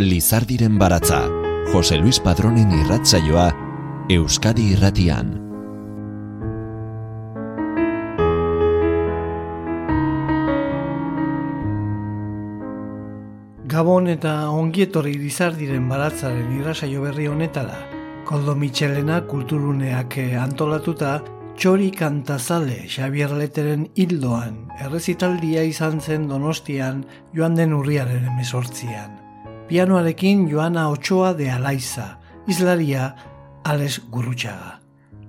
Lizardiren baratza, Jose Luis Padronen irratzaioa, Euskadi irratian. Gabon eta ongietorri Lizardiren baratzaren irratsaio berri honetara. Koldo Michelena kulturuneak antolatuta Txori kantazale Xavier Leteren hildoan, errezitaldia izan zen donostian joan den urriaren emesortzian. Pianoarekin Joana Ochoa de Alaiza, izlaria Ales Gurrutxaga.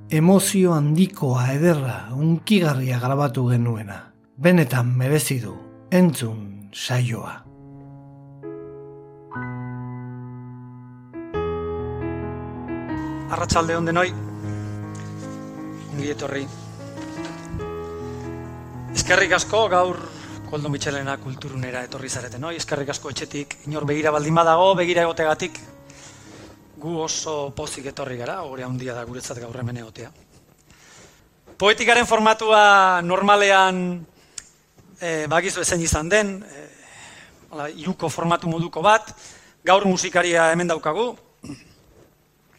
Emozio handikoa ederra, unkigarria grabatu genuena. Benetan merezi du, entzun saioa. Arratsalde on denoi, ongi etorri. Eskerrik asko gaur Koldo Michelena kulturunera etorri zarete, noi? Eskerrik asko etxetik, inor begira baldin badago, begira egotegatik, gu oso pozik etorri gara, hori handia da guretzat gaur hemen egotea. Poetikaren formatua normalean e, bagizu ezen izan den, e, iruko formatu moduko bat, gaur musikaria hemen daukagu,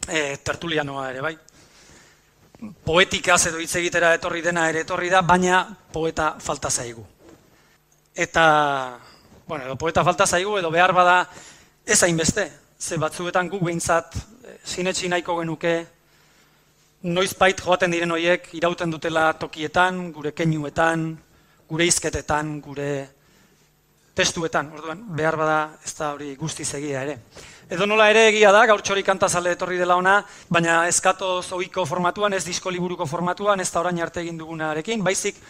e, tertulianoa ere bai, poetikaz edo hitz egitera etorri dena ere etorri da, baina poeta falta zaigu. Eta, bueno, edo poeta falta zaigu edo behar bada ez hainbeste, ze batzuetan guk behintzat eh, sinetsi nahiko genuke noiz bait joaten diren horiek irauten dutela tokietan, gure keinuetan, gure izketetan, gure testuetan, orduan, behar bada ez da hori guztiz egia ere. Edo nola ere egia da, gaur txori kantazale etorri dela ona, baina eskato zoiko formatuan, ez disko liburuko formatuan, ez da orain arte egin dugunarekin, baizik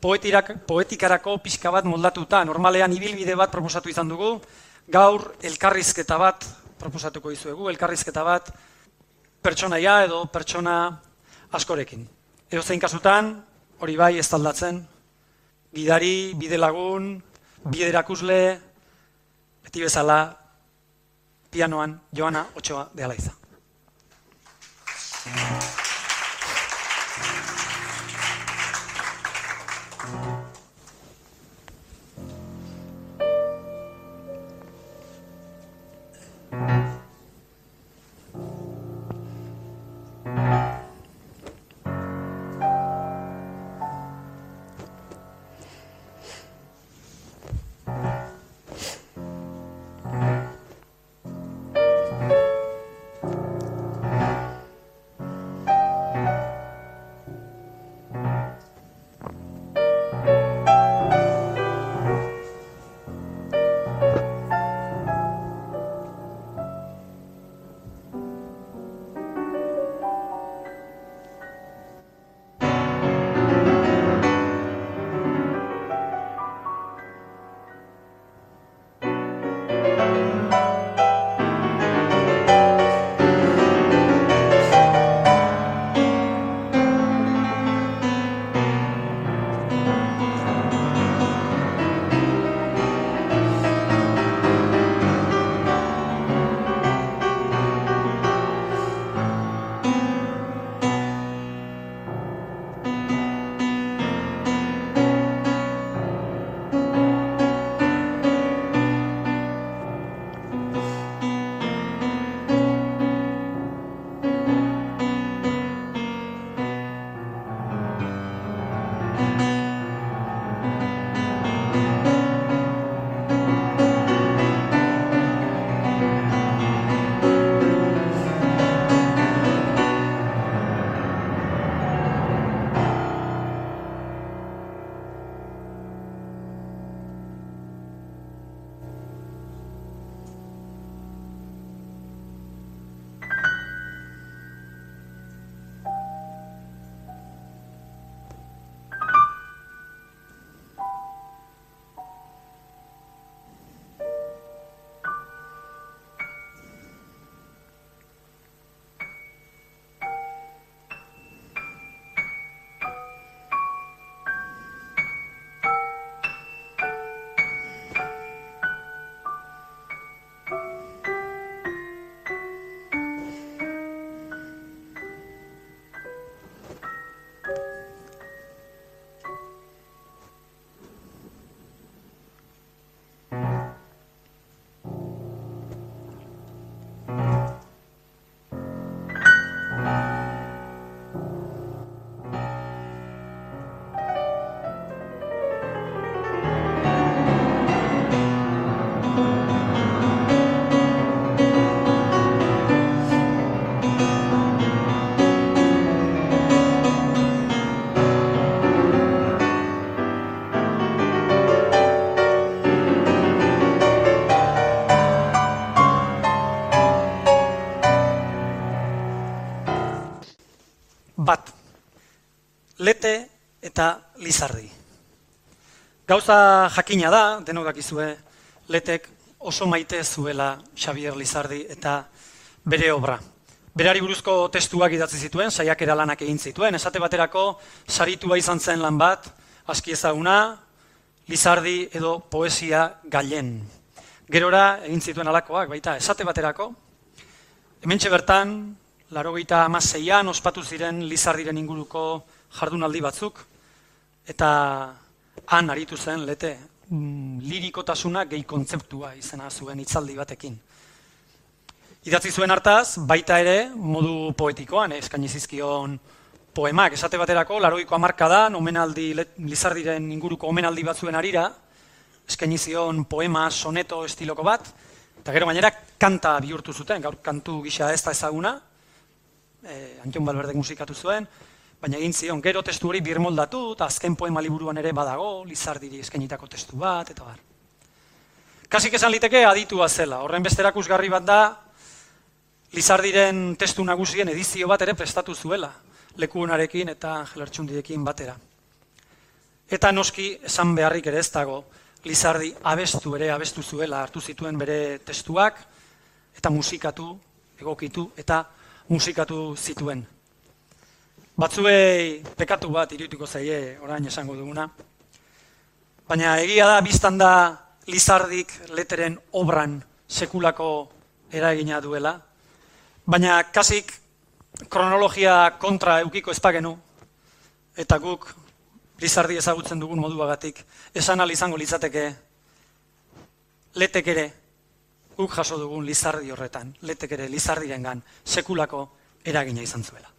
poetirak, poetikarako pixka bat moldatuta, normalean ibilbide bat proposatu izan dugu, gaur elkarrizketa bat proposatuko izuegu, elkarrizketa bat pertsonaia edo pertsona askorekin. Edo zein kasutan, hori bai ez taldatzen, gidari, bide lagun, bide erakusle, beti bezala, pianoan Joana Ochoa de Alaiza. Lizardi. Gauza jakina da, denok dakizue, letek oso maite zuela Xavier Lizardi eta bere obra. Berari buruzko testuak idatzi zituen, saiakera lanak egin zituen, esate baterako saritua izan zen lan bat, aski ezaguna, Lizardi edo poesia galen. Gerora egin zituen alakoak, baita, esate baterako, hementxe bertan, laro gaita amaseian ospatu ziren Lizardiren inguruko jardunaldi batzuk, eta han aritu zen, lete, mm, lirikotasuna gehi kontzeptua izena zuen itzaldi batekin. Idatzi zuen hartaz, baita ere, modu poetikoan, eh, eskaini zizkion poemak, esate baterako, laroiko amarka da, omenaldi, lizardiren inguruko omenaldi batzuen arira, eskaini zion poema soneto estiloko bat, eta gero gainera kanta bihurtu zuten, gaur kantu gisa ez da ezaguna, eh, Antion Balberdek musikatu zuen, baina egin zion, gero testu hori birmoldatu, eta azken poema liburuan ere badago, lizardiri eskenitako testu bat, eta bar. Kasik esan liteke aditua zela, horren besterakusgarri bat da, lizardiren testu nagusien edizio bat ere prestatu zuela, lekuunarekin eta angelertxundiekin batera. Eta noski esan beharrik ere ez dago, Lizardi abestu ere abestu zuela hartu zituen bere testuak eta musikatu, egokitu eta musikatu zituen. Batzuei pekatu bat irutiko zaie orain esango duguna. Baina egia da biztan da Lizardik leteren obran sekulako eragina duela. Baina kasik kronologia kontra eukiko ezpagenu eta guk Lizardi ezagutzen dugun moduagatik esan izango litzateke letek ere guk jaso dugun Lizardi horretan, letek ere Lizardirengan sekulako eragina izan zuela.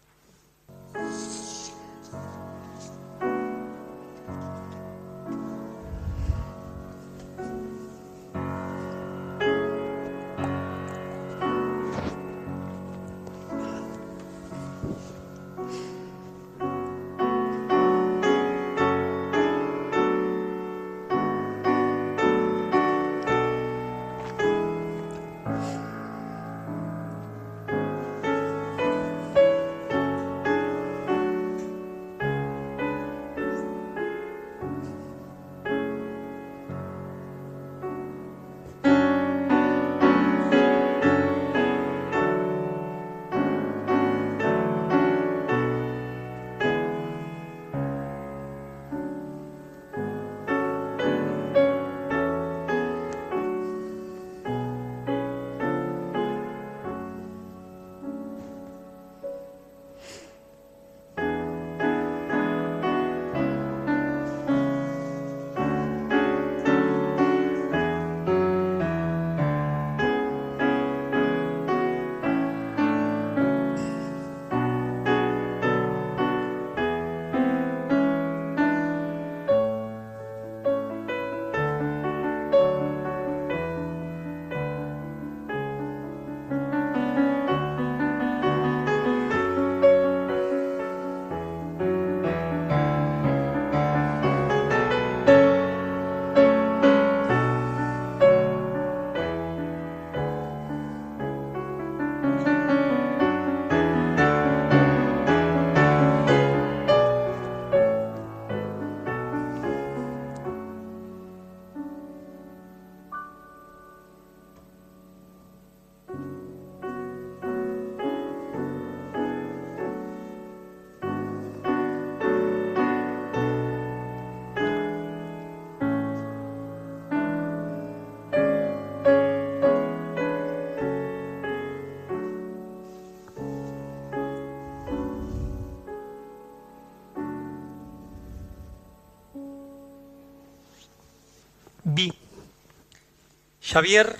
Xavier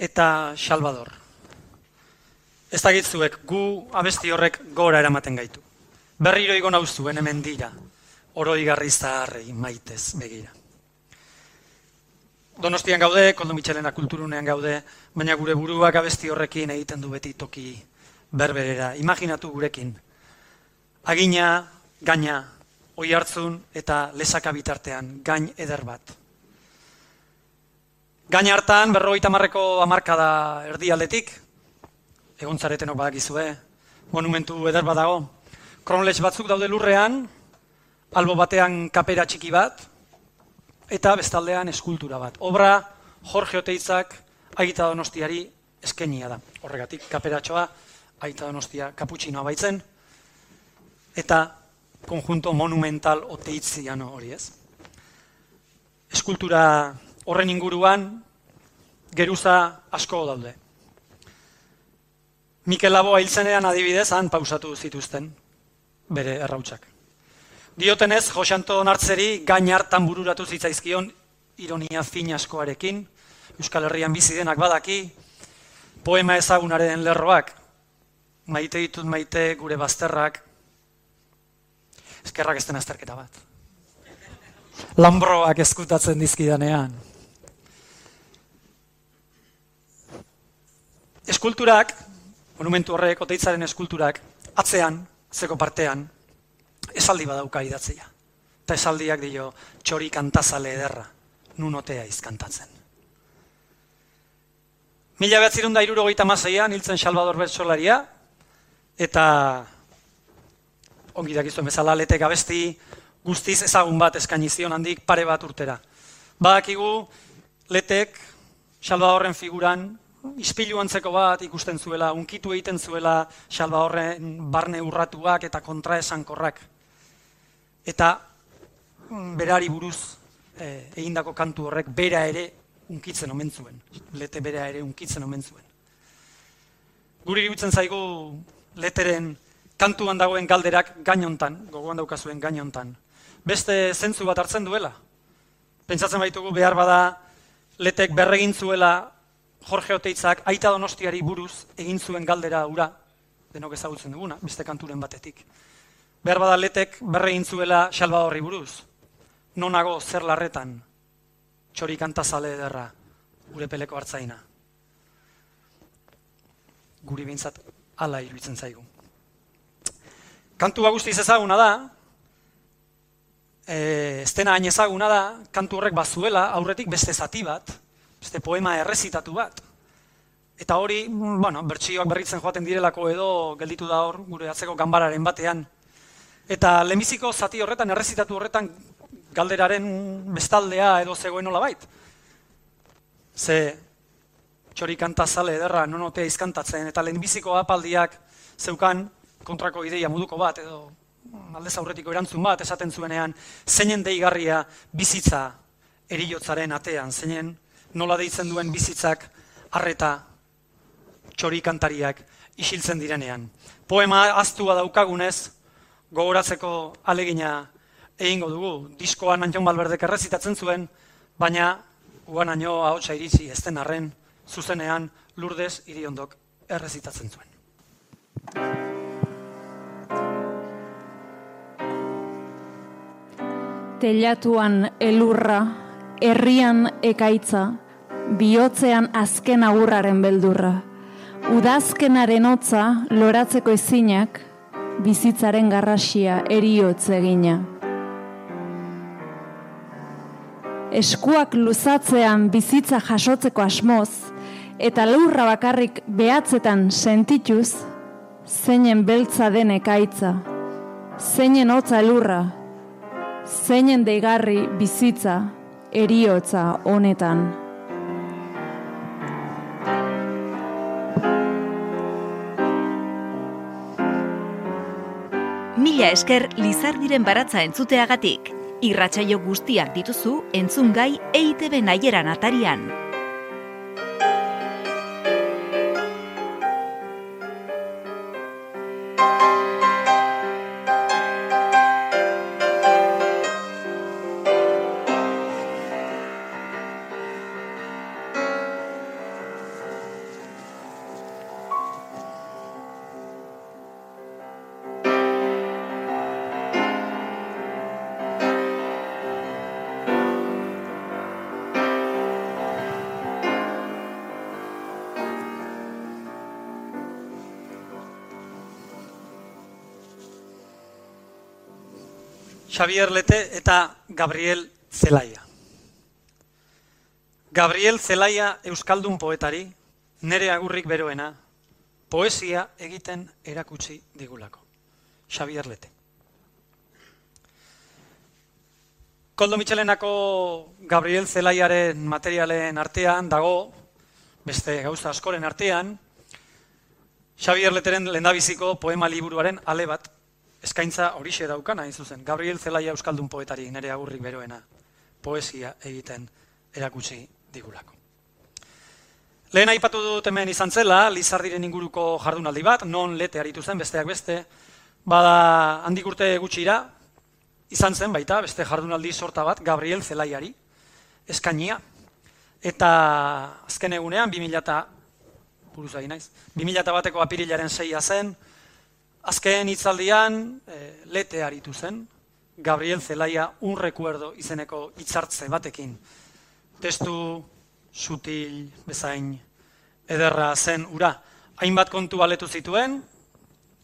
eta Salvador. Ez dagitzuek, gu abesti horrek gora eramaten gaitu. Berriro igon hau zuen hemen dira, oroi garri zaharrei maitez begira. Donostian gaude, koldo mitxelena kulturunean gaude, baina gure buruak abesti horrekin egiten du beti toki berberera. Imaginatu gurekin. Agina, gaina, oi hartzun eta lesaka bitartean, gain eder bat. Gain hartan, berrogeita marreko amarka da erdi aldetik, egon zaretenok badakizue, monumentu eder badago. Kronlech batzuk daude lurrean, albo batean kapera txiki bat, eta bestaldean eskultura bat. Obra Jorge Oteitzak aita donostiari eskenia da. Horregatik, kaperatxoa aita donostia kaputxinoa baitzen, eta konjunto monumental oteitziano hori ez. Eskultura horren inguruan, geruza asko daude. Mikel Laboa hiltzenean adibidez, han pausatu zituzten bere errautsak. Diotenez, Josanto Nartzeri gain hartan bururatu zitzaizkion ironia fin askoarekin, Euskal Herrian bizi denak badaki, poema ezagunaren lerroak, maite ditut maite gure bazterrak, eskerrak ez den azterketa bat. Lambroak eskutatzen dizkidanean. Eskulturak, monumentu horrek, oteitzaren eskulturak, atzean, zeko partean, esaldi badauka idatzea. Eta esaldiak dio, txori kantazale ederra, nunotea izkantatzen. Mila behatzirun da iruro gaita mazaian, hiltzen Salvador Bertsolaria, eta ongi dakizuen bezala, letek abesti guztiz ezagun bat eskainizion handik pare bat urtera. Badakigu, letek Salvadorren figuran ispilu antzeko bat ikusten zuela, unkitu egiten zuela salba horren barne urratuak eta kontraesankorrak. Eta mm, berari buruz e, egindako kantu horrek bera ere unkitzen omen zuen. Lete bera ere unkitzen omen zuen. Guri irutzen zaigu leteren kantuan dagoen galderak gainontan, gogoan daukazuen gainontan. Beste zentzu bat hartzen duela. Pentsatzen baitugu behar bada letek berregin zuela Jorge Oteitzak aita donostiari buruz egin zuen galdera ura, denok ezagutzen duguna, beste kanturen batetik. Behar badaletek berre egin zuela xalba horri buruz. Nonago zer larretan, txori kantazale ederra, gure peleko hartzaina. Guri bintzat ala iruditzen zaigu. Kantu guztiz ezaguna da, e, estena hain ezaguna da, kantu horrek bazuela aurretik beste zati bat, beste poema errezitatu bat. Eta hori, bueno, bertsioak berritzen joaten direlako edo gelditu da hor, gure atzeko ganbararen batean. Eta lehenbiziko zati horretan, errezitatu horretan, galderaren bestaldea edo zegoen nola bait. Ze txori kanta zale ederra nonotea izkantatzen, eta lehenbiziko apaldiak zeukan kontrako ideia muduko bat, edo aldez aurretiko erantzun bat, esaten zuenean, zeinen deigarria bizitza eriotzaren atean, zeinen nola deitzen duen bizitzak harreta txori kantariak isiltzen direnean. Poema aztua daukagunez, gogoratzeko alegina egingo dugu. Diskoan Antion Balberdek errezitatzen zuen, baina uan aino ahotsa iritsi ezten arren, zuzenean lurdez iriondok errezitatzen zuen. Telatuan elurra, herrian ekaitza, bihotzean azken agurraren beldurra. Udazkenaren hotza loratzeko ezinak, bizitzaren garrasia eriotz egina. Eskuak luzatzean bizitza jasotzeko asmoz, eta lurra bakarrik behatzetan sentituz, zeinen beltza den ekaitza, zeinen hotza elurra, zeinen deigarri bizitza eriotza honetan. Mila esker Lizardiren baratza entzuteagatik. Irratsaio guztiak dituzu entzungai EITB naieran atarian. Xavier Lete eta Gabriel Zelaia. Gabriel Zelaia euskaldun poetari, nere agurrik beroena, poesia egiten erakutsi digulako. Xavier Lete. Koldo Michelenako Gabriel Zelaiaren materialen artean dago, beste gauza askoren artean, Xavier Leteren lendabiziko poema liburuaren ale bat, eskaintza horixe daukana, hain zuzen. Gabriel Zelaia Euskaldun poetari, nere agurrik beroena, poesia egiten erakutsi digulako. Lehen aipatu dut hemen izan zela, Lizardiren inguruko jardunaldi bat, non lete aritu zen, besteak beste, bada handik urte gutxira, izan zen baita, beste jardunaldi sorta bat, Gabriel Zelaiari, eskainia, eta azken egunean, 2000 eta, buruz naiz, 2000 bateko apirilaren seia zen, azken hitzaldian e, lete aritu zen, Gabriel Zelaia un recuerdo izeneko hitzartze batekin. Testu sutil, bezain, ederra zen ura. Hainbat kontu baletu zituen,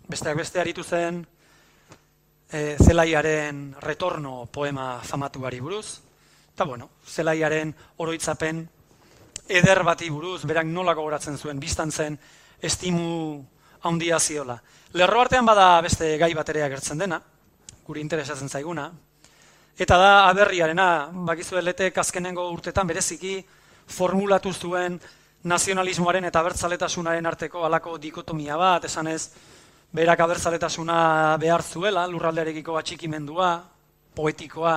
besteak beste aritu zen, e, zelaiaren retorno poema famatuari buruz, eta bueno, zelaiaren oroitzapen eder bati buruz, berak nola gogoratzen zuen, biztan zen, estimu handia ziola. Lerro artean bada beste gai baterea gertzen dena, guri interesatzen zaiguna, eta da aberriarena, bakizu letek azkenengo urtetan bereziki, formulatu zuen nazionalismoaren eta abertzaletasunaren arteko halako dikotomia bat, esanez, berak abertzaletasuna behar zuela, lurraldearekiko atxikimendua, poetikoa,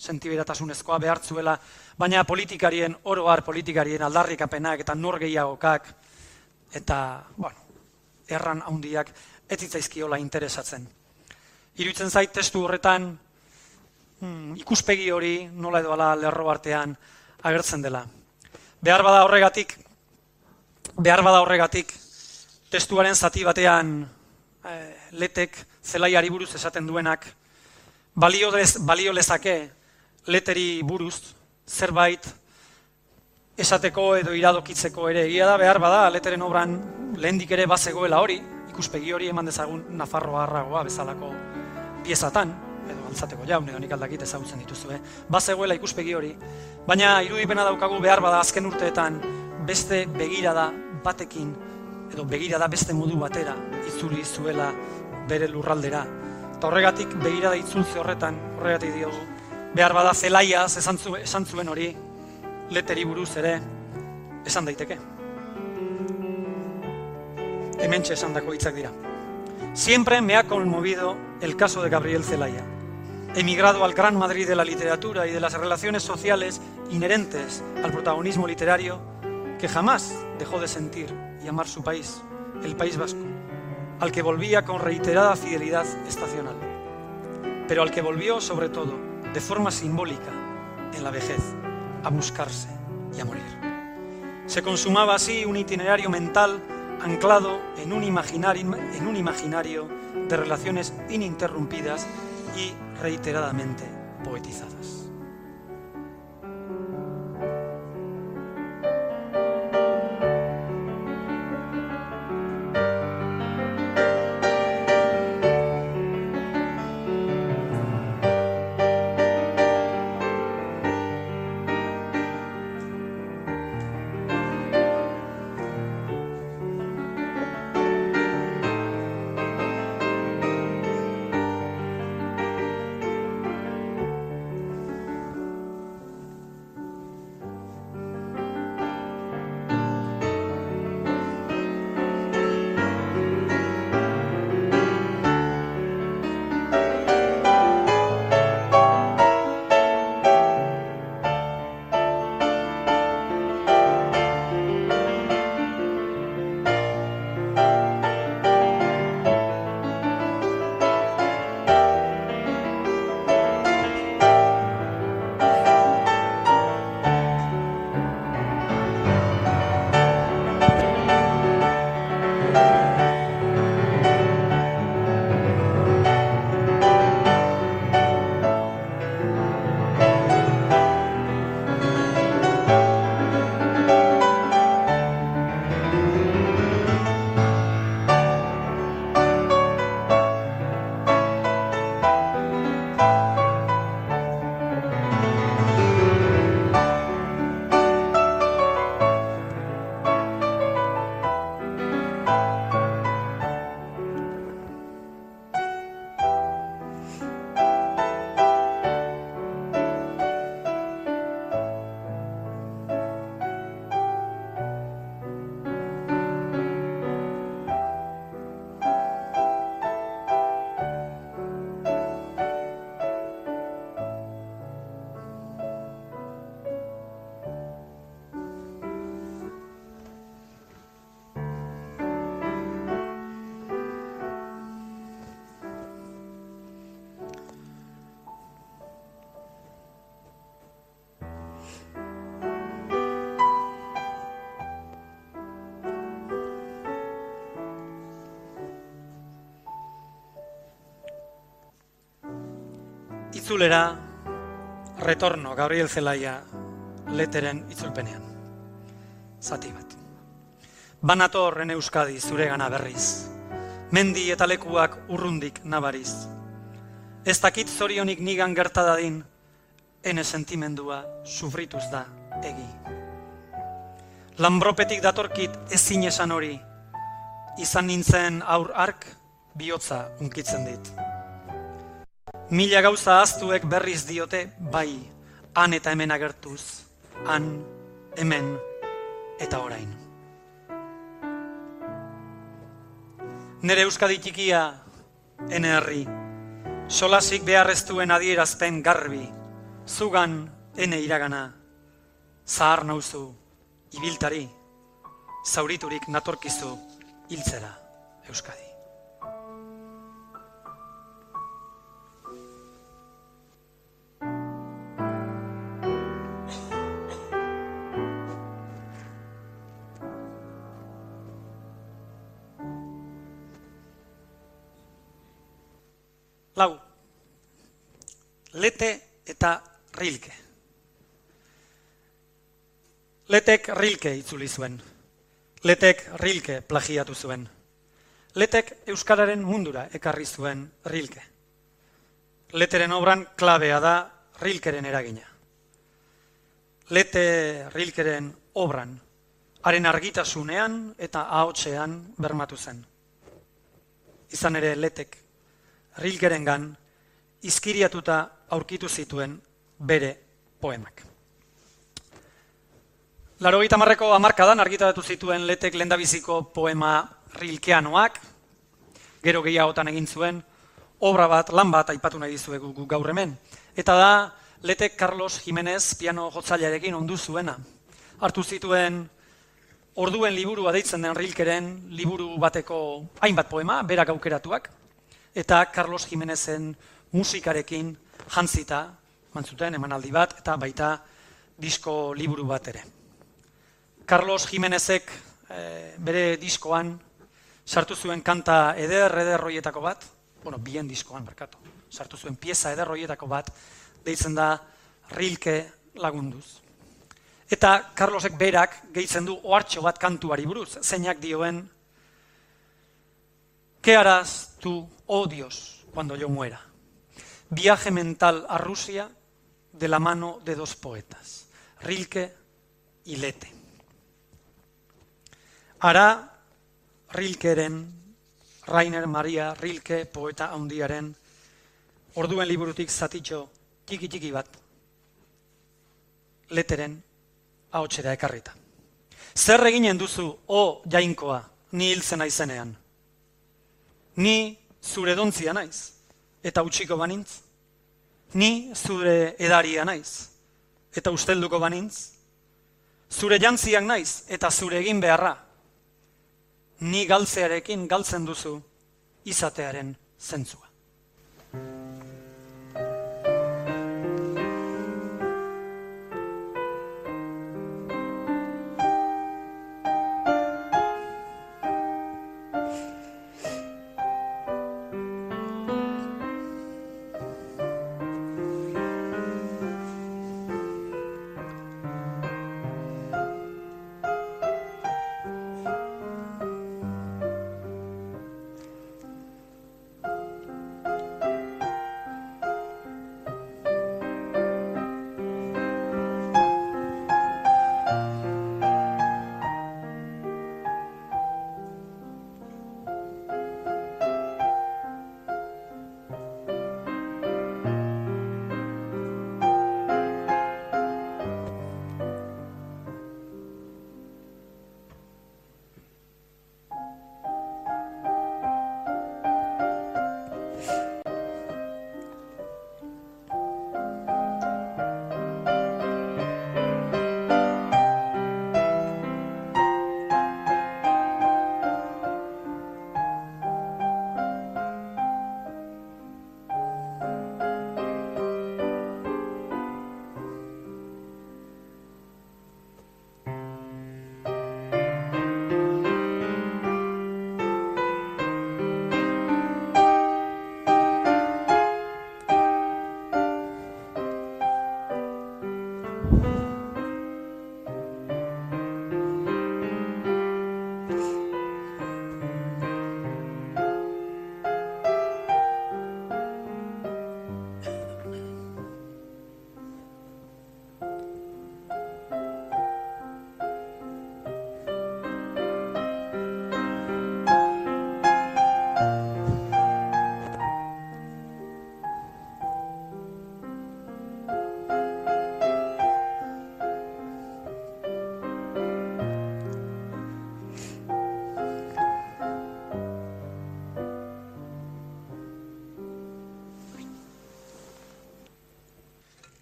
sentiberatasunezkoa behar zuela, baina politikarien, oroar politikarien aldarrikapenak eta nor gehiagokak, eta, bueno, erran handiak ez zitzaizkiola interesatzen. Iruitzen zait testu horretan, hmm, ikuspegi hori nola edo ala lerro artean, agertzen dela. Behar bada horregatik, behar bada horregatik, testuaren zati batean e, letek zelaiari buruz esaten duenak, balio, lez, balio lezake leteri buruz zerbait esateko edo iradokitzeko ere egia da behar bada leteren obran lehendik ere bazegoela hori, ikuspegi hori eman dezagun Nafarroa harragoa bezalako piezatan, edo altzateko jaun, edo nik aldakit ezagutzen dituzue, bazegoela ikuspegi hori, baina irudipena daukagu behar bada azken urteetan beste begirada batekin, edo begirada beste modu batera itzuli zuela bere lurraldera. Eta horregatik begirada itzultze horretan, horregatik diogu, behar bada zelaiaz esan zuen hori, leteri buruz ere, esan daiteke. Hementxe esan dako hitzak dira. Siempre me ha conmovido el caso de Gabriel Zelaya emigrado al Gran Madrid de la literatura y de las relaciones sociales inherentes al protagonismo literario, que jamás dejó de sentir y amar su país, el País Vasco, al que volvía con reiterada fidelidad estacional, pero al que volvió sobre todo, de forma simbólica, en la vejez, a buscarse y a morir. Se consumaba así un itinerario mental anclado en un imaginario, en un imaginario de relaciones ininterrumpidas y reiteradamente poetizadas. Itzulera, retorno, Gabriel Zelaia, leteren itzulpenean. Zati bat. Banator ene Euskadi zure gana berriz. Mendi eta lekuak urrundik nabariz. Ez dakit zorionik nigan gertadadin, ene sentimendua sufrituz da egi. Lambropetik datorkit ezin esan hori, izan nintzen aur ark bihotza unkitzen dit. Mila gauza aztuek berriz diote bai, han eta hemen agertuz, han, hemen eta orain. Nere euskadi txikia, ene herri, solasik beharreztuen adierazpen garbi, zugan ene iragana, zahar nauzu, ibiltari, zauriturik natorkizu, hiltzera euskadi. Lau, lete eta rilke. Letek rilke itzuli zuen. Letek rilke plagiatu zuen. Letek Euskararen mundura ekarri zuen rilke. Leteren obran klabea da rilkeren eragina. Lete rilkeren obran, haren argitasunean eta ahotsean bermatu zen. Izan ere letek rilkeren gan, izkiriatuta aurkitu zituen bere poemak. Laro marreko amarkadan argitaratu zituen letek lendabiziko poema rilkeanoak, gero gehiagotan egin zuen, obra bat, lan bat aipatu nahi dizuegu gaur hemen. Eta da, letek Carlos Jimenez piano jotzailearekin ondu zuena. Hartu zituen orduen liburua deitzen den rilkeren liburu bateko hainbat poema, berak aukeratuak, eta Carlos Jimenezen musikarekin jantzita, mantzuten emanaldi bat, eta baita disko liburu bat ere. Carlos Jimenezek e, bere diskoan sartu zuen kanta eder ederroietako bat, bueno, bien diskoan, barkatu, sartu zuen pieza ederroietako bat, deitzen da Rilke lagunduz. Eta Carlosek berak gehitzen du ohartxo bat kantuari buruz, zeinak dioen, ¿qué harás tú oh Dios, cuando yo muera. Viaje mental a Rusia de la mano de dos poetas, Rilke y Lete. Ara Rilkeren, Rainer Maria Rilke poeta handiaren, orduen liburutik zatitxo txiki txiki bat, leteren haotxera ekarrita. Zer eginen duzu, o oh, jainkoa, ni hiltzen aizenean? Ni zure dontzia naiz, eta utxiko banintz, ni zure edaria naiz, eta ustelduko banintz, zure jantziak naiz, eta zure egin beharra, ni galtzearekin galtzen duzu izatearen zentzua.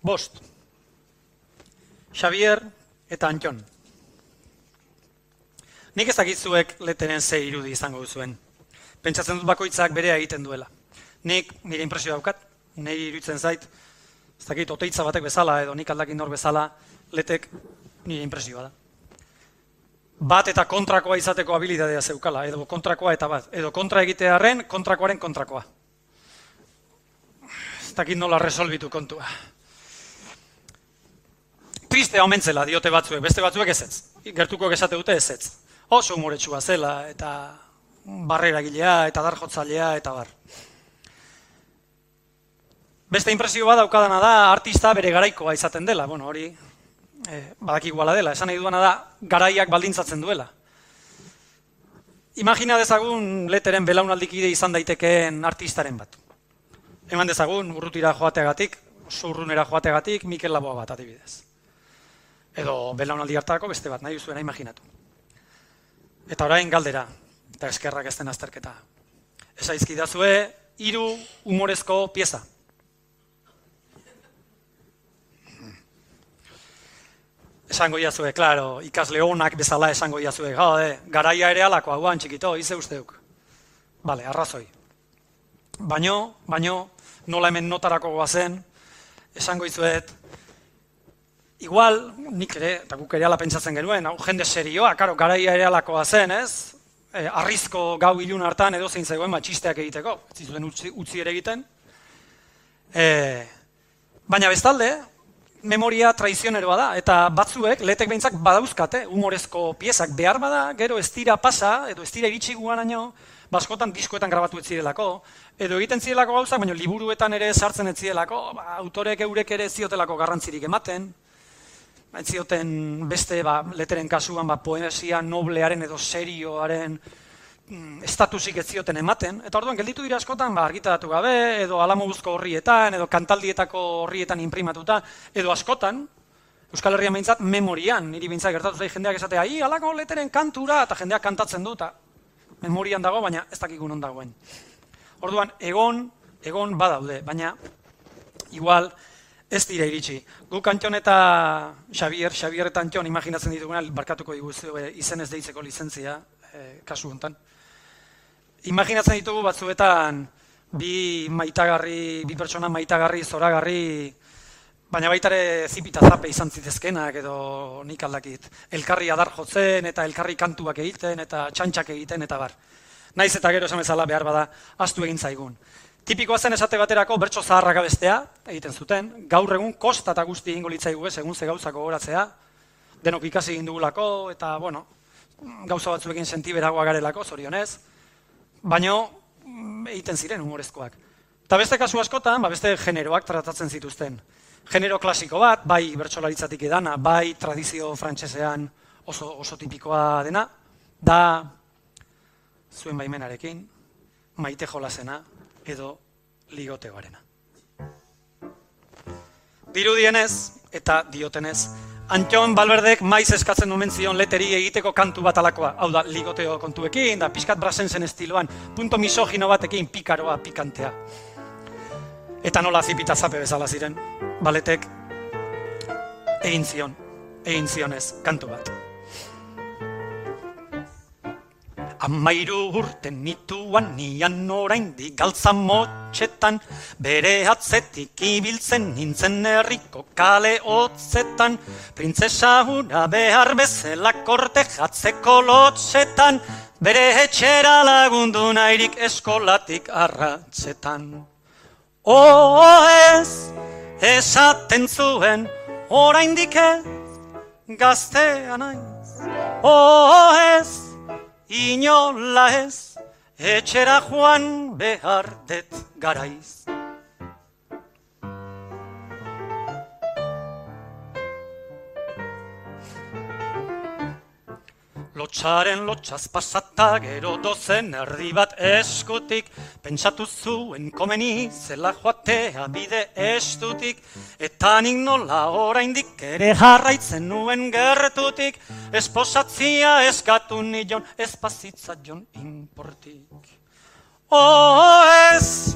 Bost. Xavier eta Antion. Nik ezakizuek leteren ze irudi izango duzuen. Pentsatzen dut bakoitzak berea egiten duela. Nik nire impresio daukat, nire iruditzen zait, ez dakit, oteitza batek bezala edo nik aldakin nor bezala, letek nire impresioa da. Bat eta kontrakoa izateko habilidadea zeukala, edo kontrakoa eta bat. Edo kontra egitearen, kontrakoaren kontrakoa. Ez dakit nola resolbitu kontua. Tristea omentzela diote batzuek, beste batzuek ez ez. Gertuko esate dute ez ez. Oso humoretsua zela eta barrera gilea eta darjotzailea eta bar. Beste impresio bat daukadana da artista bere garaikoa izaten dela. Bueno, hori eh, badak iguala dela. Esan nahi duana da garaiak baldintzatzen duela. Imagina dezagun leteren belaunaldikide izan daitekeen artistaren bat. Eman dezagun urrutira joateagatik, zurrunera joateagatik, Mikel Laboa bat adibidez. Edo belaunaldi hartako beste bat, nahi duzuena imaginatu. Eta orain galdera, eta eskerrak ez den azterketa. Esa izkidazue, iru humorezko pieza. Esango iazue, klaro, ikasle honak bezala esango iazue, gaude, garaia ere alako, hauan txikito, ize usteuk. Bale, arrazoi. Baino, baino, nola hemen notarako goazen, esango izuet, igual, nik ere, eta guk ere ala pentsatzen genuen, hau jende serioa, karo, garaia ere alakoa zen, ez? E, arrizko gau ilun hartan edo zein zegoen matxisteak egiteko, ez zizuten utzi, utzi ere egiten. E, baina bestalde, memoria traizioneroa da, eta batzuek, letek behintzak badauzkate, humorezko piezak behar bada, gero ez dira pasa, edo ez dira iritsi guan aino, baskotan diskoetan grabatu etzirelako, edo egiten zirelako gauzak, baina liburuetan ere sartzen etzirelako, ba, autorek eurek ere ziotelako garrantzirik ematen, zioten beste ba, leteren kasuan ba, poesia noblearen edo serioaren mm, estatusik ez zioten ematen, eta orduan gelditu dira askotan ba, argitaratu gabe, edo alamobuzko horrietan, edo kantaldietako horrietan imprimatuta, edo askotan, Euskal Herrian behintzat memorian, niri behintzat gertatu zai jendeak esatea, hi, alako leteren kantura, eta jendeak kantatzen du, eta memorian dago, baina ez dakikun on dagoen. Orduan, egon, egon badaude, baina igual ez dira iritsi. Guk Antion eta Xavier, Xavier eta Antion imaginatzen dituguna, barkatuko diguzu izen ez deitzeko lizentzia, eh, kasu honetan imaginatzen ditugu batzuetan bi maitagarri, bi pertsona maitagarri, zoragarri, baina baita ere zipita zape izan zitezkenak edo nik aldakit. Elkarri adar jotzen eta elkarri kantuak egiten eta txantxak egiten eta bar. Naiz eta gero esan bezala behar bada astu egin zaigun. Tipikoa zen esate baterako bertso zaharrak bestea egiten zuten. Gaur egun kosta eta guzti egingo litzaigu ez egun ze gauzako goratzea. Denok ikasi egin dugulako eta bueno, gauza batzuekin sentiberagoa garelako, zorionez baino mm, egiten ziren humorezkoak. Eta beste kasu askotan, ba beste generoak tratatzen zituzten. Genero klasiko bat, bai bertsolaritzatik edana, bai tradizio frantsesean oso, oso tipikoa dena, da zuen baimenarekin, maite jolasena edo ligotegoarena. Dirudienez eta diotenez, Antion Balberdek maiz eskatzen dumen zion leteri egiteko kantu bat alakoa. Hau da, ligoteo kontuekin, da pixkat brasensen estiloan, punto misogino batekin pikaroa, pikantea. Eta nola zipita zape bezala ziren, baletek egin zion, egin zionez kantu bat. Amairu urten nituan nian orain digaltza motxetan, bere atzetik ibiltzen nintzen herriko kale hotzetan, printzesa hura behar bezala korte jatzeko lotxetan, bere etxera lagundu nahirik eskolatik arratzetan. Oh ez, esaten zuen, orain dike, gaztea naiz. Oh ez, inola ez, etxera joan behar det garaiz. Lotxaren lotxaz pasata gero dozen erdi bat eskutik. Pentsatu zuen komeni zela joatea bide estutik. Eta nik nola oraindik ere jarraitzen nuen gertutik. Esposatzia eskatu nion espazitza jon inportik. Oh ez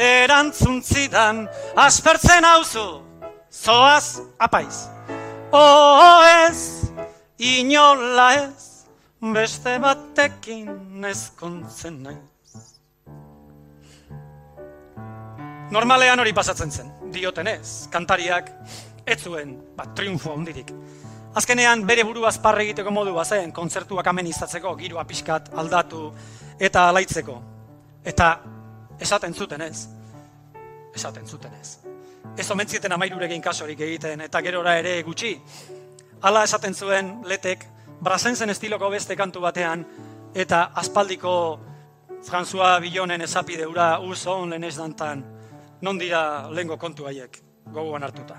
erantzun zidan aspertzen hauzu zoaz apaiz. Oh ez, inola ez, beste batekin ezkontzen naiz. Normalean hori pasatzen zen, diotenez, kantariak ez zuen, bat, triunfo handirik. Azkenean bere buru azparre egiteko modu bazen, kontzertuak amenizatzeko, giroa pixkat aldatu eta alaitzeko. Eta esaten zuten ez, esaten zuten ez. Ez omentzieten amairurekin kasorik egiten, eta gerora ere gutxi. Hala esaten zuen letek, brazenzen estiloko beste kantu batean, eta aspaldiko François Billonen esapideura uzon lehen ez dantan, non dira lengo kontu haiek, gogoan hartuta.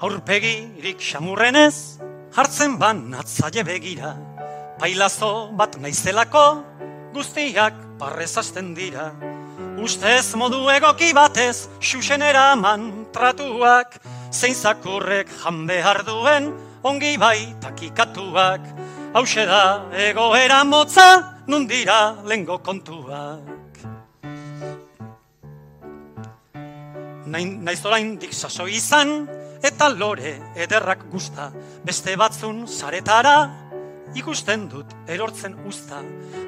Aurpegi irik xamurrenez, hartzen ban atzaile begira, pailazo bat naizelako, guztiak parrez hasten dira. Ustez modu egoki batez, xuxenera mantratuak, zein zakurrek jan behar duen, ongi bai takikatuak. Hau da egoera motza, nundira lengo kontuak. Naiz orain dik saso izan, eta lore ederrak gusta, beste batzun saretara, ikusten dut erortzen usta.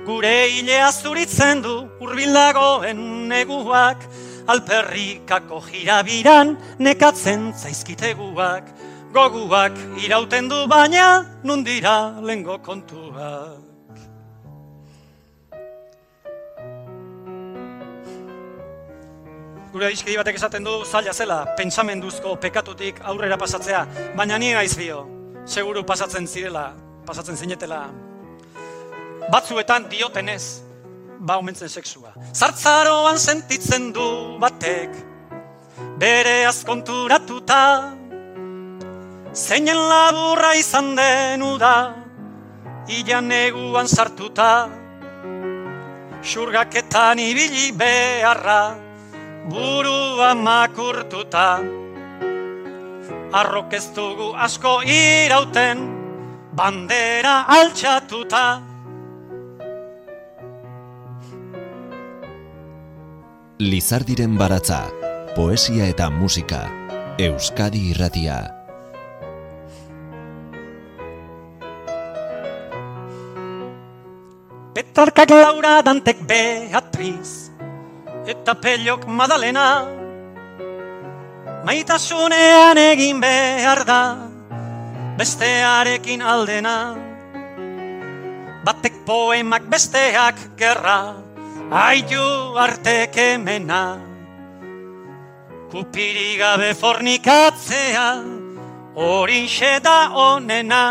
Gure hilea zuritzen du urbilagoen neguak, alperrikako jirabiran nekatzen zaizkiteguak, goguak irauten du baina nundira lengo kontuak. Gure izkedi batek esaten du zaila zela, pentsamenduzko pekatutik aurrera pasatzea, baina nien aiz bio, seguru pasatzen zirela, pasatzen zinetela. Batzuetan diotenez, ba omentzen sexua. Zartzaroan sentitzen du batek, bere azkonturatuta, zeinen laburra izan denu da, ilan neguan sartuta, xurgaketan ibili beharra, burua makurtuta. Arrok ez dugu asko irauten bandera altxatuta Lizardiren baratza, poesia eta musika, Euskadi irratia. Petarkak Laura Dantek Beatriz eta pelok madalena Maitasunean egin behar da Bestearekin aldena Batek poemak besteak gerra Aiu artek emena Kupiri gabe fornikatzea Horin da onena.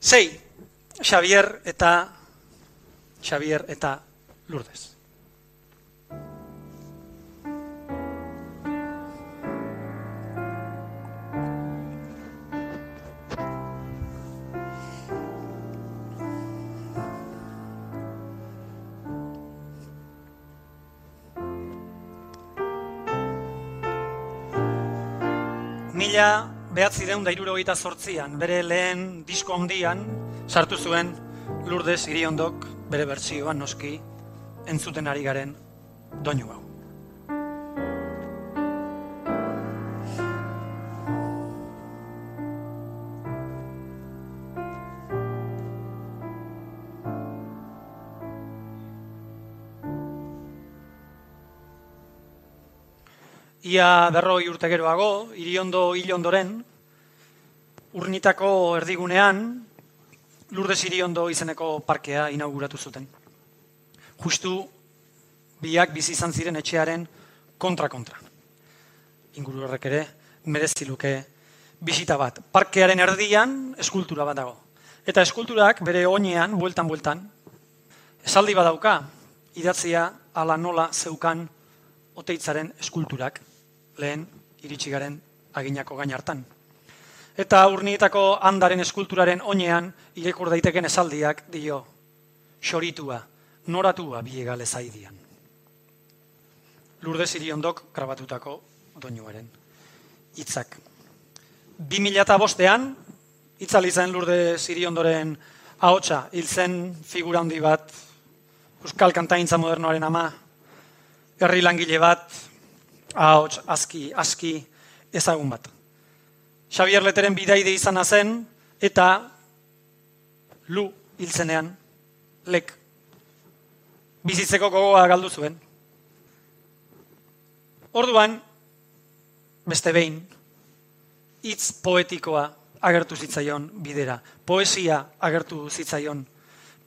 Sei, Xavier eta Xavier eta Lourdes. Mila behatzi deun da sortzian, bere lehen disko handian sartu zuen Lourdes Iriondok bere bertsioan noski entzuten ari garen doinu hau. Ia berroi urte geroago, iriondo hilondoren, urnitako erdigunean, Lourdes iriondo izeneko parkea inauguratu zuten. Justu biak bizi izan ziren etxearen kontra-kontra. Inguru horrek ere, merezi luke bisita bat. Parkearen erdian eskultura bat dago. Eta eskulturak bere oinean, bueltan-bueltan, esaldi badauka, idatzia ala nola zeukan oteitzaren eskulturak lehen iritsi garen aginako gain hartan. Eta urnietako handaren eskulturaren oinean irekur daiteken esaldiak dio, xoritua, noratua biegale zaidian. Lurde Siriondok grabatutako doinuaren hitzak. 2005ean itzali zen Lurde Siriondoren ahotsa hil zen figura handi bat Euskal Kantaintza Modernoaren ama herri langile bat ahots aski aski ezagun bat. Xavier Leteren bidaide izan zen eta lu hiltzenean lek bizitzeko gogoa galdu zuen. Orduan, beste behin, hitz poetikoa agertu zitzaion bidera. Poesia agertu zitzaion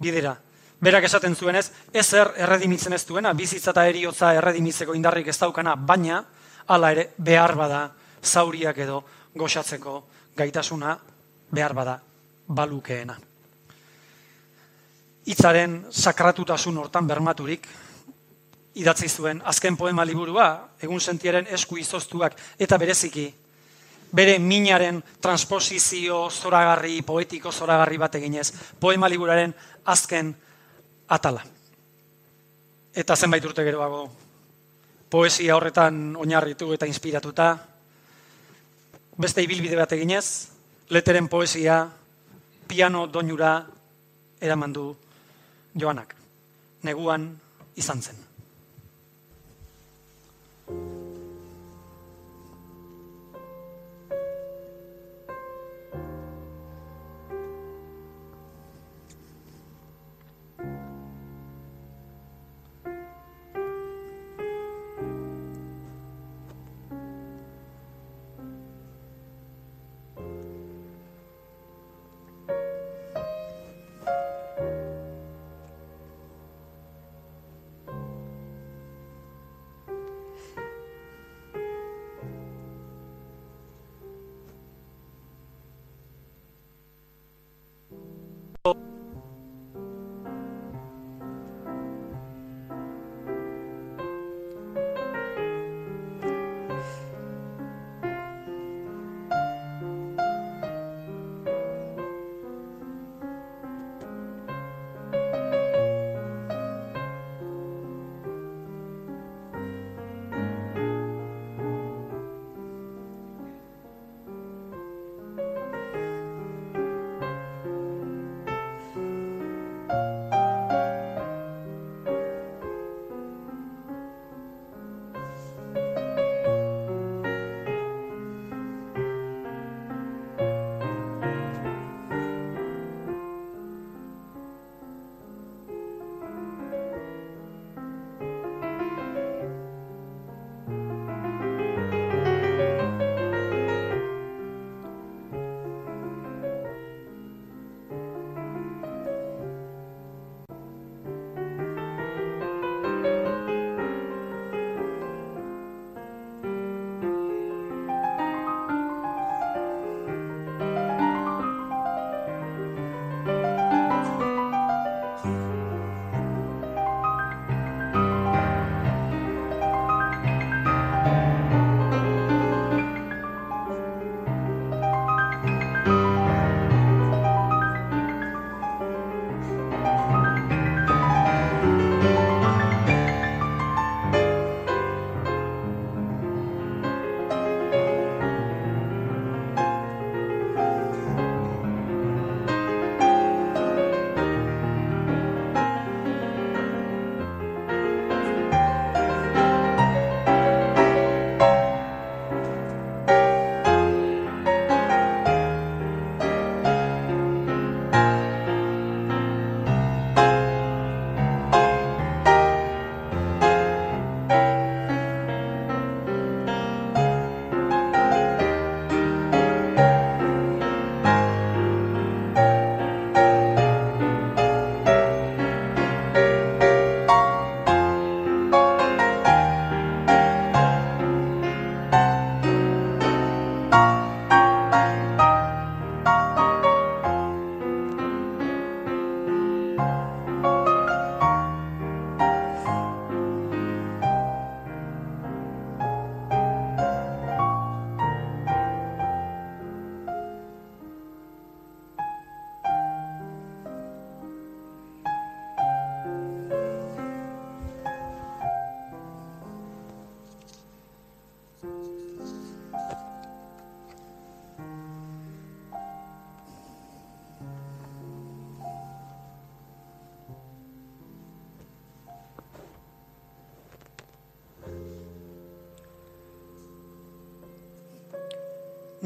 bidera. Berak esaten zuenez, ezer erredimitzen ez duena, bizitza eta eriotza erredimitzeko indarrik ez daukana, baina, hala ere, behar bada, zauriak edo, goxatzeko gaitasuna, behar bada, balukeena. Itzaren sakratutasun hortan bermaturik, idatzi zuen azken poema liburua, egun sentiaren esku izoztuak, eta bereziki, bere minaren transposizio zoragarri, poetiko zoragarri bat eginez, poema liburaren azken atala. Eta zenbait urte geroago, poesia horretan oinarritu eta inspiratuta, beste ibilbide bat eginez, leteren poesia, piano doinura eraman du joanak. Neguan izan zen.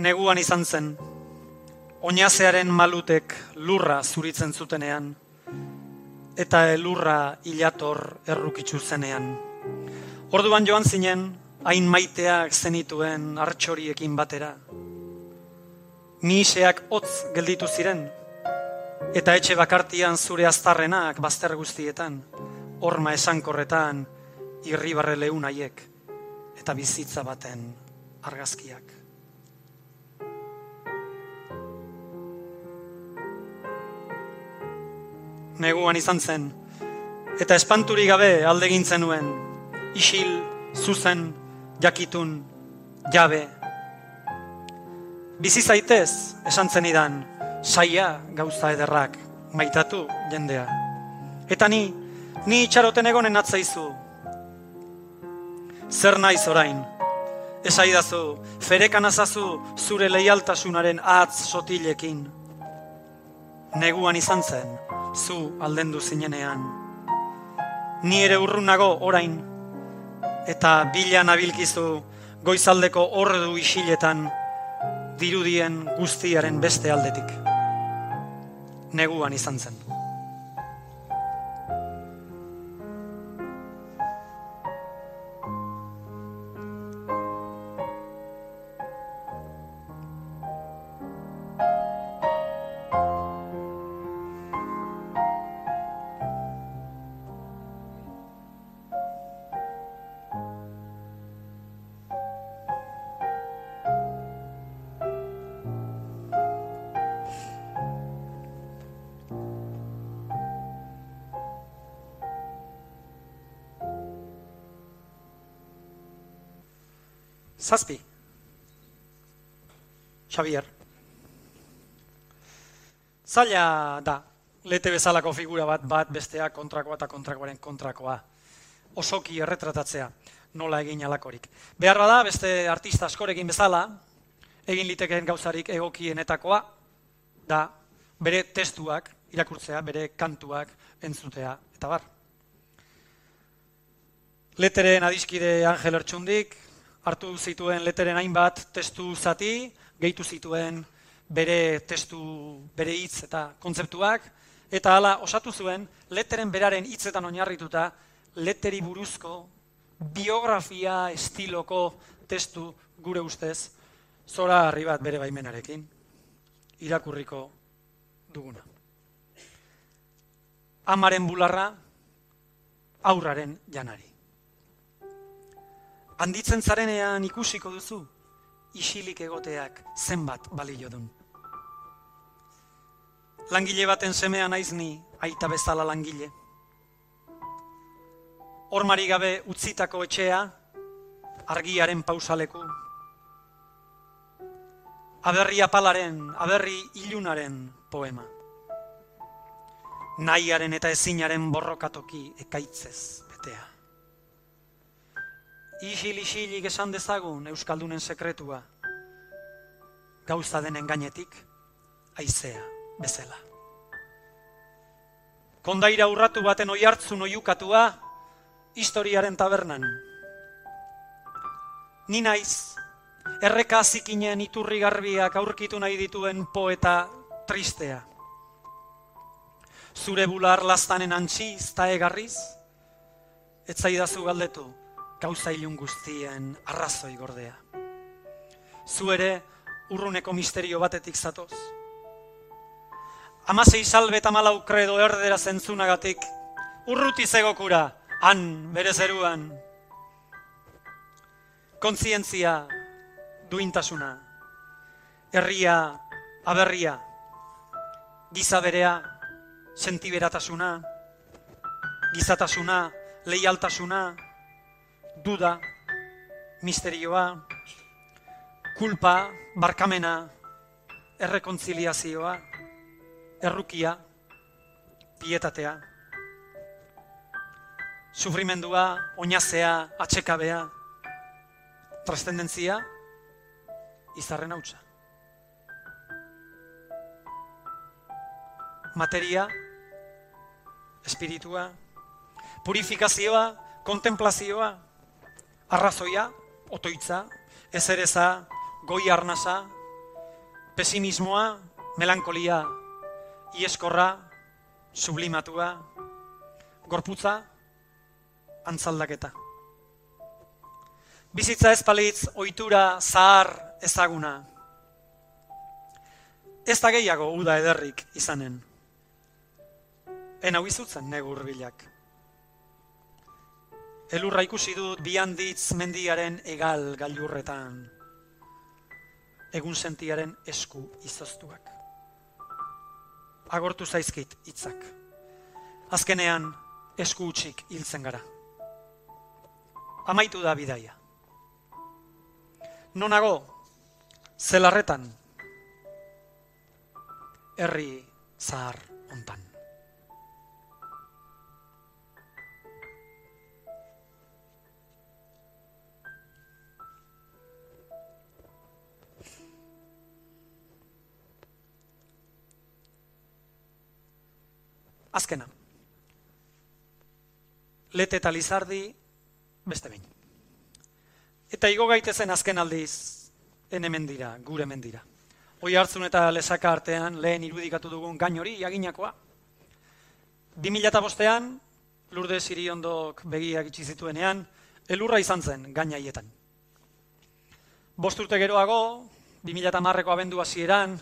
Neguan izan zen, oinazearen malutek lurra zuritzen zutenean, eta elurra hilator errukitzu zenean. Orduan joan zinen, hain maiteak zenituen hartxoriekin batera. Niseak hotz gelditu ziren, eta etxe bakartian zure aztarrenak bazter guztietan, horma esankorretan, irribarre leunaiek, eta bizitza baten argazkiak. Neguan izan zen, eta espanturi gabe alde gintzen nuen, isil, zuzen, jakitun, jabe. Bizi zaitez, esan zen idan, saia gauza ederrak, maitatu jendea. Eta ni, ni itxaroten egonen atzaizu. Zer naiz orain, esaidazu, ferekan azazu zure leialtasunaren atz sotilekin. Neguan izan zen, zu aldendu zinenean. Ni ere urrunago orain, eta bila nabilkizu goizaldeko ordu isiletan dirudien guztiaren beste aldetik. Neguan izan zen. Zazpi. Xavier. Zaila da, lete bezalako figura bat, bat bestea kontrakoa eta kontrakoaren kontrakoa. Osoki erretratatzea, nola egin alakorik. Behar da, beste artista askorekin bezala, egin litekeen gauzarik egokienetakoa, da bere testuak irakurtzea, bere kantuak entzutea, eta bar. Leteren adiskide Angel Ertsundik, hartu zituen leteren hainbat testu zati, gehitu zituen bere testu, bere hitz eta kontzeptuak, eta hala osatu zuen leteren beraren hitzetan oinarrituta leteri buruzko biografia estiloko testu gure ustez zora harri bat bere baimenarekin irakurriko duguna. Amaren bularra aurraren janari handitzen zarenean ikusiko duzu, isilik egoteak zenbat balio dun. Langile baten semea naiz ni, aita bezala langile. Hormari gabe utzitako etxea, argiaren pausaleku. Aberri apalaren, aberri ilunaren poema. Naiaren eta ezinaren borrokatoki ekaitzez isil-isilik esan dezagun Euskaldunen sekretua, gauza denen gainetik, aizea bezala. Kondaira urratu baten oi hartzun oiukatua, historiaren tabernan. Ni naiz, erreka azikinen iturri garbiak aurkitu nahi dituen poeta tristea. Zure bular lastanen antxiz ta egarriz, etzaidazu galdetu, gauza ilun guztien arrazoi gordea. Zu ere urruneko misterio batetik zatoz. Amasei salbe eta malau kredo erdera zentzunagatik, urruti zegokura, han bere zeruan. Kontzientzia, duintasuna, herria, aberria, giza berea, sentiberatasuna, gizatasuna, leialtasuna, duda, misterioa, kulpa, barkamena, errekontziliazioa, errukia, pietatea, sufrimendua, oinazea, atxekabea, trascendentzia, izarren hautsa. Materia, espiritua, purifikazioa, kontemplazioa, arrazoia, otoitza, ezereza, goi arnasa, pesimismoa, melankolia, ieskorra, sublimatua, gorputza, antzaldaketa. Bizitza ez palitz, oitura, zahar, ezaguna. Ez da gehiago uda ederrik izanen. En hau izutzen negur bilak. Elurra ikusi dut bi handitz mendiaren egal gailurretan. Egun sentiaren esku izoztuak. Agortu zaizkit hitzak. Azkenean esku utxik hiltzen gara. Amaitu da bidaia. Nonago, zelarretan, herri zahar ontan. Azkena. Lete eta lizardi beste behin. Eta igo gaitezen azken aldiz, ene mendira, gure mendira. Hoi hartzun eta lesaka artean lehen irudikatu dugun gain hori, jaginakoa. 2005ean, lurde ziri ondok begiak itxi zituenean, elurra izan zen gainaietan. Bost urte geroago, 2008ko abendu hasieran,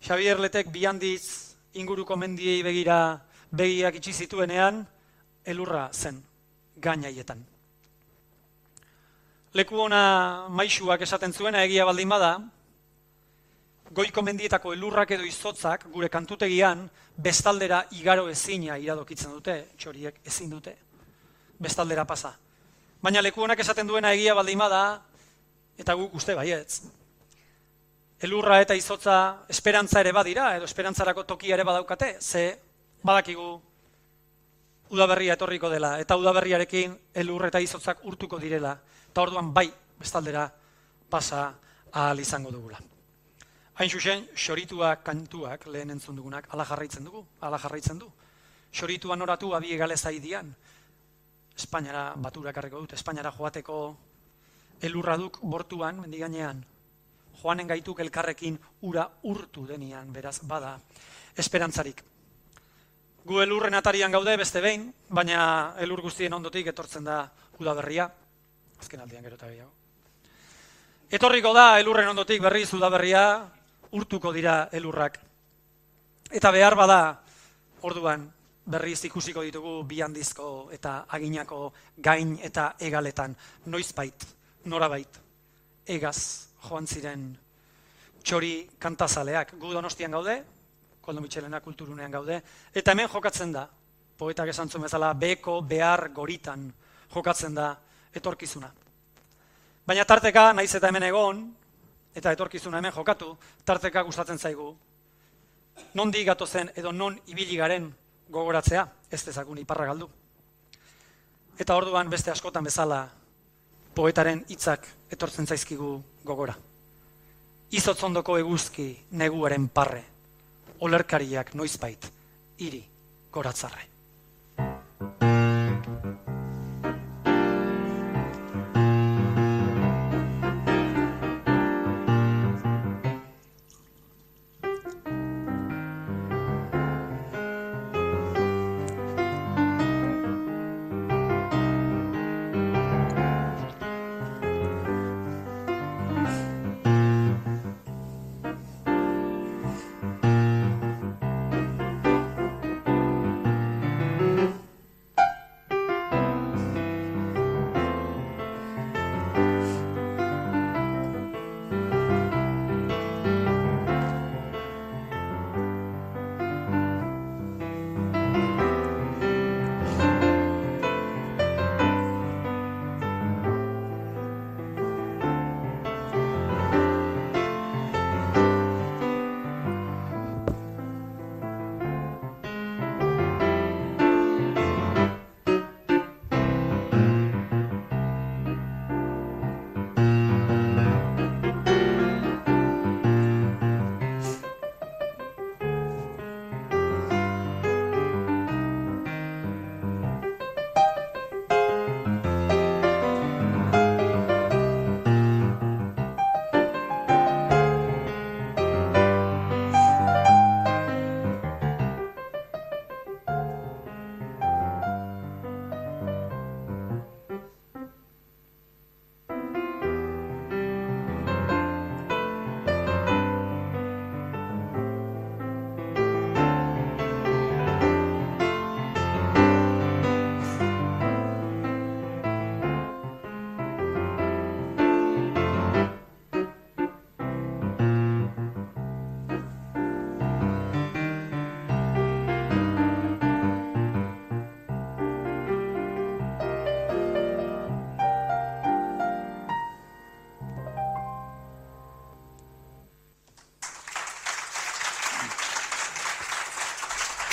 Xavier Letek bihandiz inguruko mendiei begira begiak itxi zituenean, elurra zen gainaietan. Leku ona maixuak esaten zuena egia baldin bada, goiko mendietako elurrak edo izotzak gure kantutegian bestaldera igaro ezina iradokitzen dute, txoriek ezin dute, bestaldera pasa. Baina leku honak esaten duena egia baldin bada, eta guk uste baietz. Elurra eta izotza esperantza ere badira, edo esperantzarako tokia ere badaukate, ze badakigu udaberria etorriko dela, eta udaberriarekin elur eta izotzak urtuko direla, eta orduan bai bestaldera pasa ahal izango dugula. Hain zuzen, xorituak kantuak lehen entzun dugunak, ala jarraitzen dugu, ala jarraitzen du. Xorituan oratu abi egaleza idian, Espainiara batura karriko dut, Espainiara joateko elurra duk bortuan, mendiganean, joanen gaituk elkarrekin ura urtu denian, beraz, bada, esperantzarik. Gu elurren atarian gaude beste behin, baina elur guztien ondotik etortzen da udaberria, azken aldian gero gehiago. Etorriko da elurren ondotik berri udaberria, urtuko dira elurrak. Eta behar bada, orduan, berriz ikusiko ditugu bi handizko eta aginako gain eta egaletan, noizbait, norabait, egaz joan ziren txori kantazaleak. Gu donostian gaude, Koldo Michelena kulturunean gaude, eta hemen jokatzen da, poetak esan zuen bezala, beko, behar, goritan jokatzen da etorkizuna. Baina tarteka, naiz eta hemen egon, eta etorkizuna hemen jokatu, tarteka gustatzen zaigu, non di zen edo non ibili garen gogoratzea, ez dezagun iparra galdu. Eta orduan beste askotan bezala, poetaren hitzak etortzen zaizkigu gogora. Izotzondoko eguzki neguaren parre, olerkariak noizbait hiri goratzarre.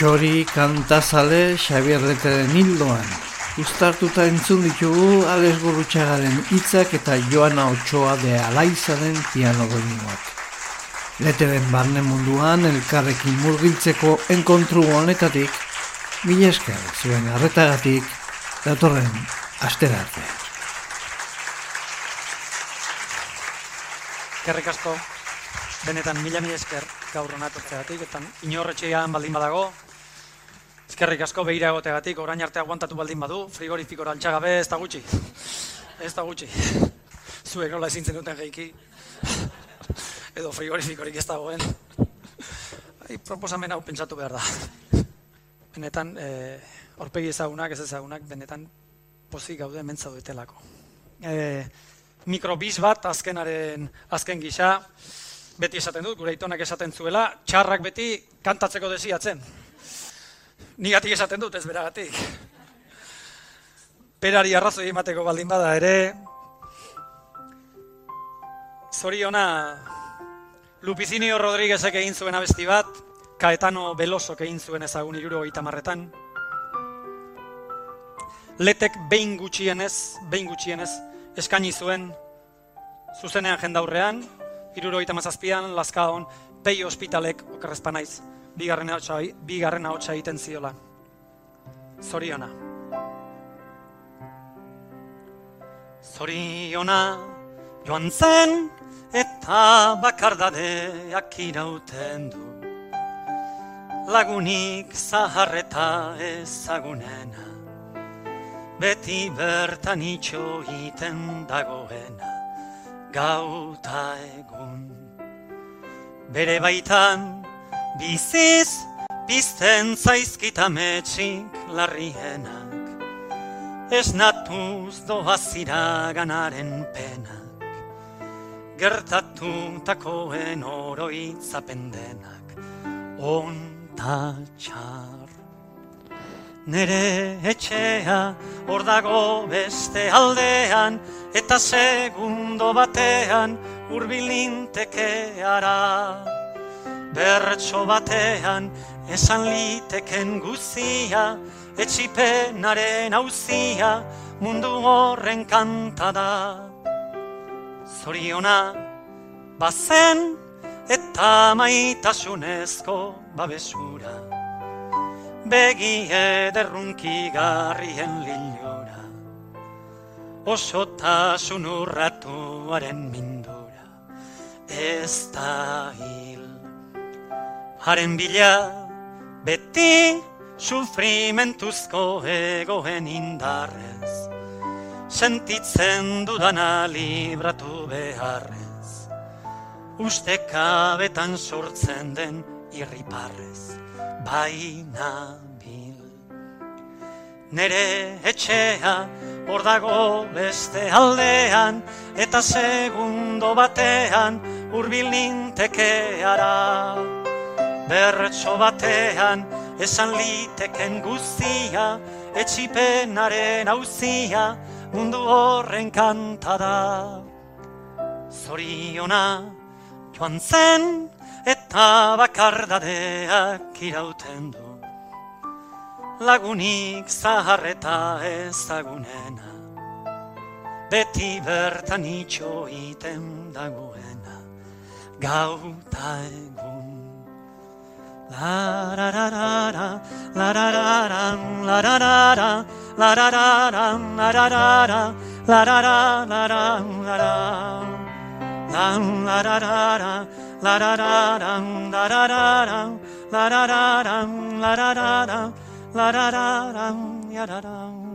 Txori kantazale Xabier Leteren hildoan. Uztartuta entzun ditugu Alex Gurutxagaren hitzak eta Joana Ochoa de Alaizaren piano doinuak. Leteren barne munduan elkarrekin murgiltzeko enkontru honetatik, mila esker zuen arretagatik, datorren asterarte. Kerrik asko, benetan mila mila esker gaur honatortzegatik, eta inorretxean baldin badago, Eskerrik asko behira egoteagatik, orain arte aguantatu baldin badu, frigorifikora altxagabe ez da gutxi. Ez da gutxi. Zuek nola ezintzen duten geiki. Edo frigorifikorik ez dagoen. Ai, proposamen hau pentsatu behar da. Benetan, e, orpegi ezagunak, ez ezagunak, benetan pozik gaude mentza duetelako. E, mikrobis bat, azkenaren, azken gisa, beti esaten dut, gure itonak esaten zuela, txarrak beti kantatzeko desiatzen. Nigatik esaten dut ez beragatik. Perari arrazoi emateko baldin bada ere, zoriona Lupizinio Rodríguezek egin zuen abesti bat, Kaetano Belosok egin zuen ezagun iruro marretan. Letek behin gutxienez, behin gutxienez, eskaini zuen zuzenean jendaurrean, iruro gita mazazpian, Lazkaon, pei hospitalek, okerrezpanaiz, bigarren ahotsa bigarren ahotsa egiten ziola. Zoriona. Zoriona joan zen eta bakardadeak irauten du. Lagunik zaharreta ezagunena, beti bertan itxo iten dagoena, gauta egun. Bere baitan Biziz, bizten zaizkita metxik larrienak, ez natuz doazira ganaren penak, gertatu takoen oroitzapen denak, onta txar. Nere etxea hor dago beste aldean, eta segundo batean urbilinteke ara bertso batean esan liteken guzia, etxipenaren hauzia, mundu horren kanta da. Zoriona, bazen eta maitasunezko babesura, begi ederrunki garrien lilura, osotasun urratuaren mindura, ez da haren bila beti sufrimentuzko egoen indarrez. Sentitzen dudana libratu beharrez. Uste kabetan sortzen den irriparrez. Baina bil nere etxea hor dago beste aldean eta segundo batean urbil ninteke bertso batean esan liteken guztia, etxipenaren hauzia, mundu horren kanta da. Zoriona joan zen eta bakardadeak irauten du. Lagunik zaharreta ezagunena, beti bertan itxo iten dagoena, gauta egun. La da da da da, la da da da, la da da da, la da da da, la da da da, la da da da, la da da da, la da, da da, la da da da, la da da da, la da da da, la da da da, la da da da, la da da da, la da da da, ya da da.